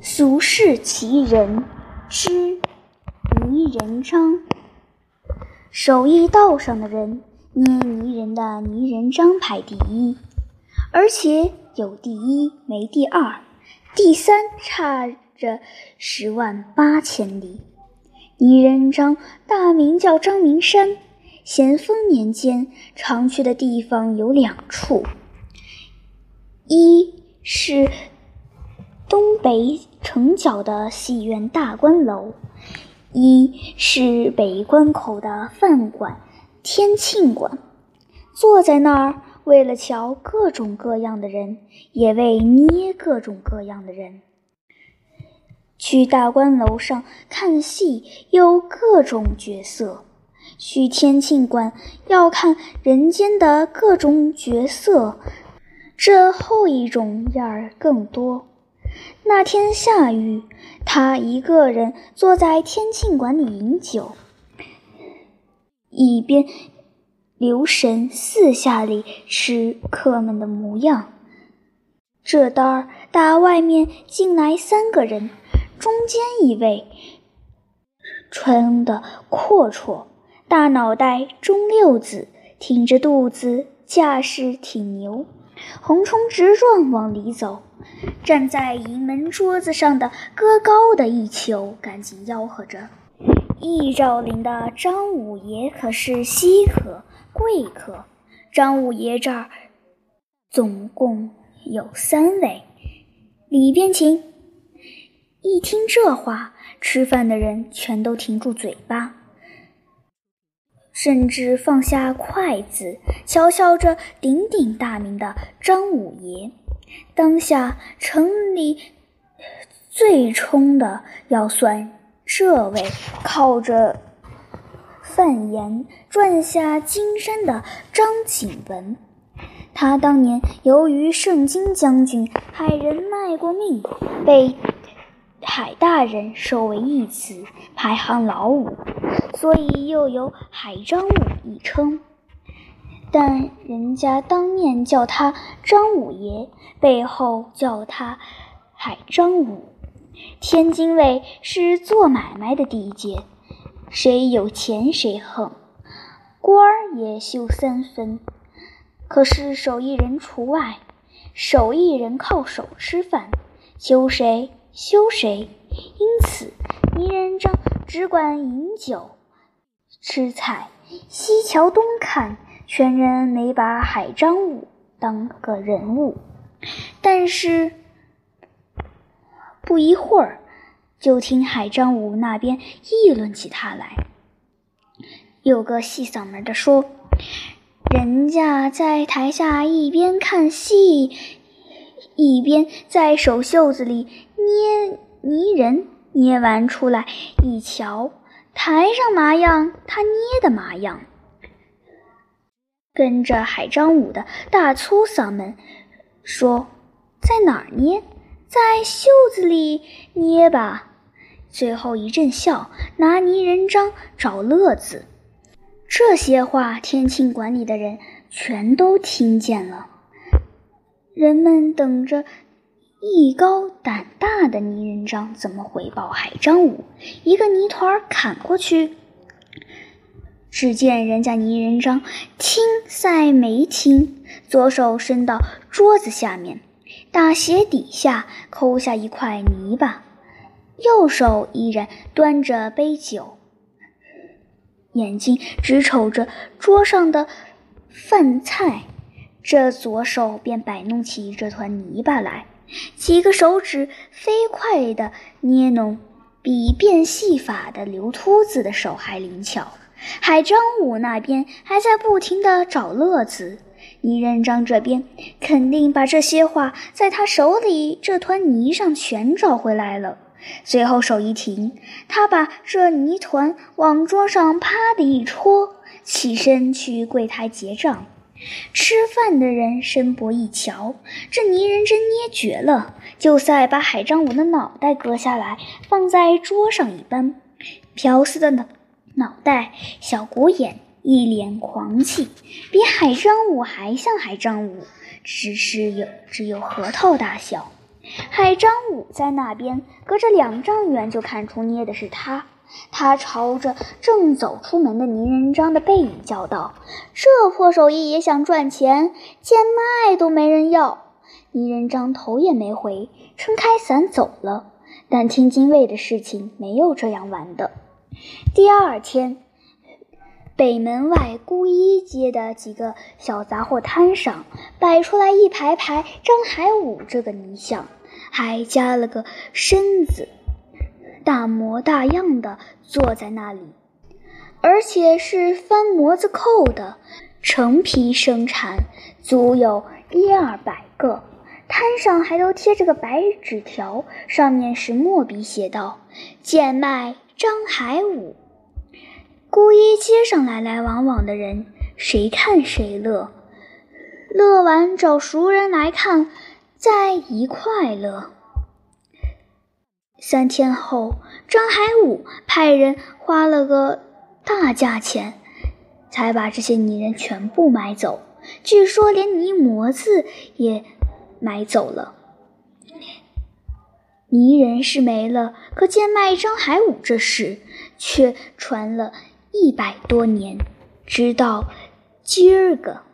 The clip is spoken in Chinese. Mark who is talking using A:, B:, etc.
A: 俗世奇人之泥人张，手艺道上的人捏泥人的泥人张排第一，而且有第一没第二，第三差着十万八千里。泥人张大名叫张明山，咸丰年间常去的地方有两处，一是。东北城角的戏院大观楼，一是北关口的饭馆天庆馆。坐在那儿，为了瞧各种各样的人，也为捏各种各样的人。去大观楼上看戏，有各种角色；去天庆馆要看人间的各种角色，这后一种样儿更多。那天下雨，他一个人坐在天庆馆里饮酒，一边留神四下里吃客们的模样。这当儿，打外面进来三个人，中间一位穿的阔绰，大脑袋中六子，挺着肚子，架势挺牛，横冲直撞往里走。站在营门桌子上的个高的一球，赶紧吆喝着：“易兆林的张五爷可是稀客贵客。张五爷这儿总共有三位，里边请。”一听这话，吃饭的人全都停住嘴巴，甚至放下筷子，瞧瞧着鼎鼎大名的张五爷。当下城里最冲的，要算这位靠着贩盐赚下金山的张景文。他当年由于圣经将军海人卖过命，被海大人收为义子，排行老五，所以又有海张五一称。但人家当面叫他张五爷，背后叫他海张五。天津卫是做买卖的地界，谁有钱谁横，官儿也修三分。可是手艺人除外，手艺人靠手吃饭，修谁修谁。因此泥人张只管饮酒吃菜，西瞧东看。全人没把海张武当个人物，但是不一会儿，就听海张武那边议论起他来。有个细嗓门的说：“人家在台下一边看戏，一边在手袖子里捏泥人，捏完出来一瞧，台上麻样，他捏的麻样。”跟着海张武的大粗嗓门说：“在哪儿捏？在袖子里捏吧。”最后一阵笑，拿泥人张找乐子。这些话，天庆馆里的人全都听见了。人们等着艺高胆大的泥人张怎么回报海张武。一个泥团砍过去。只见人家泥人张听赛没听，左手伸到桌子下面，大鞋底下抠下一块泥巴，右手依然端着杯酒，眼睛直瞅着桌上的饭菜，这左手便摆弄起这团泥巴来，几个手指飞快地捏弄，比变戏法的刘秃子的手还灵巧。海张武那边还在不停地找乐子，泥人张这边肯定把这些话在他手里这团泥上全找回来了。最后手一停，他把这泥团往桌上啪的一戳，起身去柜台结账。吃饭的人伸脖一瞧，这泥人真捏绝了，就赛把海张武的脑袋割下来放在桌上一般，朴丝的。脑袋小鼓眼，一脸狂气，比海张武还像海张武，只是有只有核桃大小。海张武在那边，隔着两丈远就看出捏的是他。他朝着正走出门的泥人张的背影叫道：“这破手艺也想赚钱，贱卖都没人要。”泥人张头也没回，撑开伞走了。但天津卫的事情没有这样完的。第二天，北门外孤衣街的几个小杂货摊上摆出来一排排张海武这个泥像，还加了个身子。大模大样的坐在那里，而且是翻模子扣的，成批生产，足有一二百个。摊上还都贴着个白纸条，上面是墨笔写道：“贱卖张海武。”孤衣街上来来往往的人，谁看谁乐，乐完找熟人来看，再一块乐。三天后，张海武派人花了个大价钱，才把这些泥人全部买走。据说连泥模子也买走了。泥人是没了，可贱卖张海武这事却传了一百多年，直到今儿个。